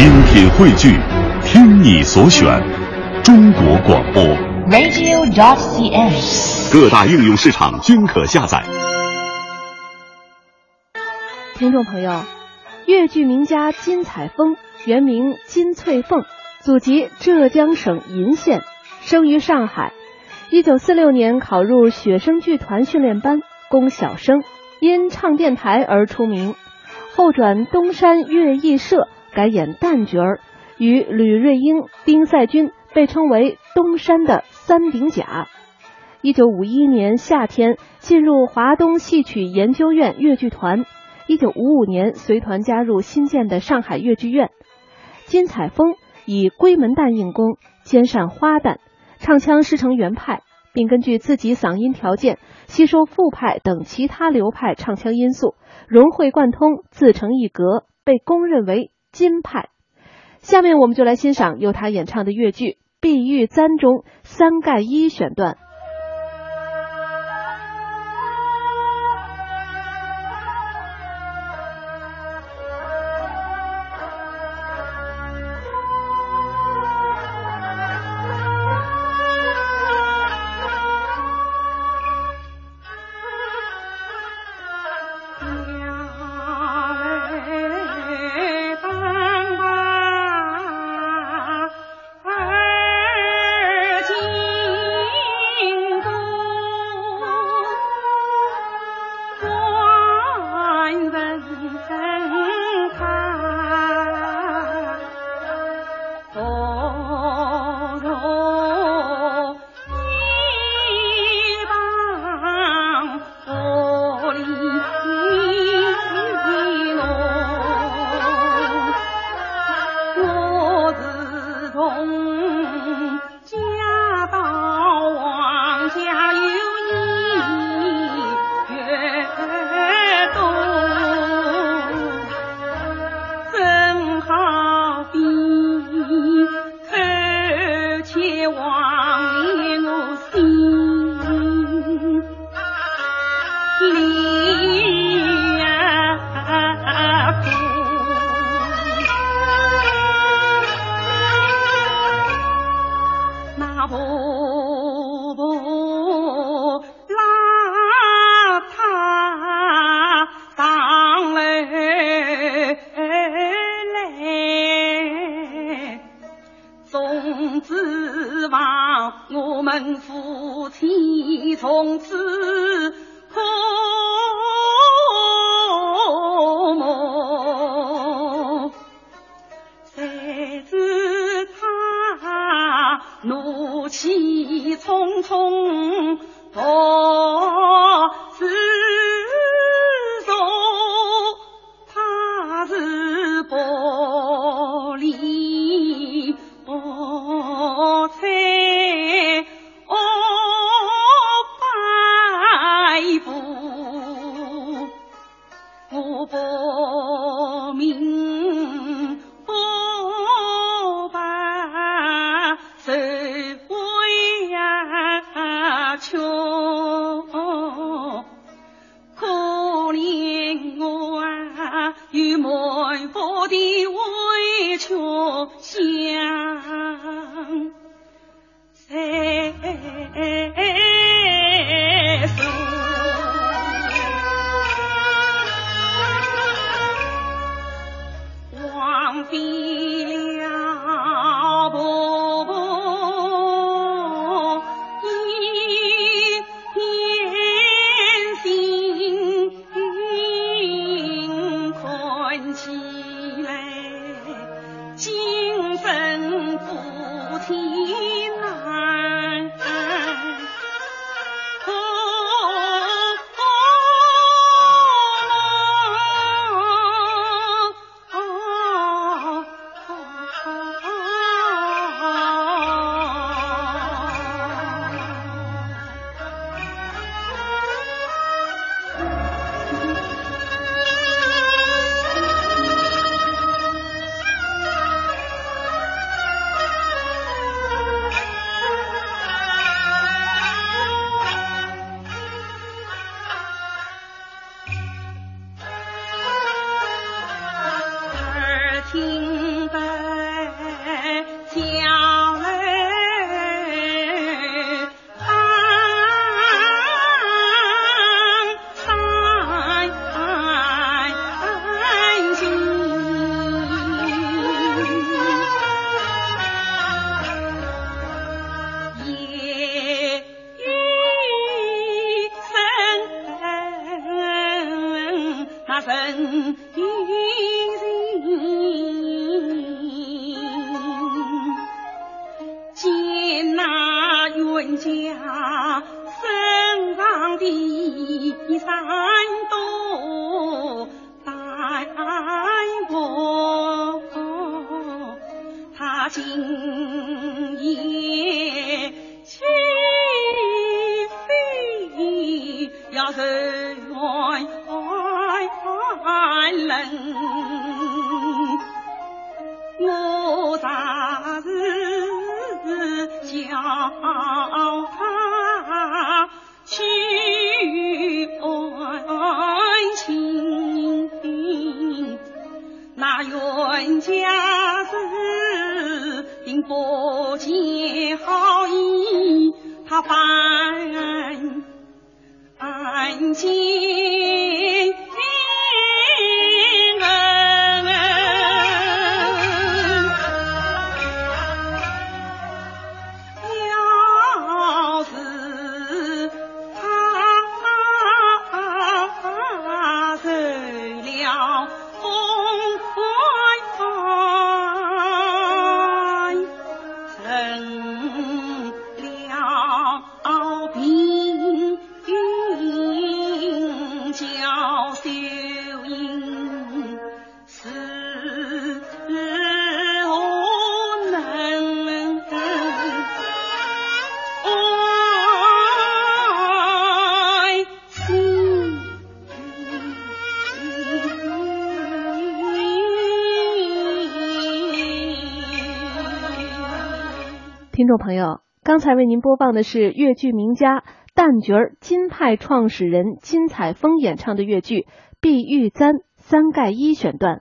精品汇聚，听你所选，中国广播。radio.cn。各大应用市场均可下载。听众朋友，越剧名家金彩峰，原名金翠凤，祖籍浙江省鄞县，生于上海。一九四六年考入雪生剧团训练班，供小生，因唱电台而出名。后转东山乐艺社，改演旦角儿，与吕瑞英、丁赛军被称为东山的三顶甲。一九五一年夏天进入华东戏曲研究院越剧团。一九五五年随团加入新建的上海越剧院。金采风以闺门旦应功，兼善花旦，唱腔师承原派，并根据自己嗓音条件吸收副派等其他流派唱腔因素，融会贯通，自成一格，被公认为金派。下面我们就来欣赏由他演唱的越剧《碧玉簪》中三盖一选段。婆婆拉她上来来总指望我们夫妻从此和睦谁知他气匆匆的为求香，在诉？分心。见那冤家身上的衣衫多，但不他今夜。安亲？听众朋友，刚才为您播放的是越剧名家旦角儿金派创始人金采风演唱的越剧《碧玉簪三盖一》选段。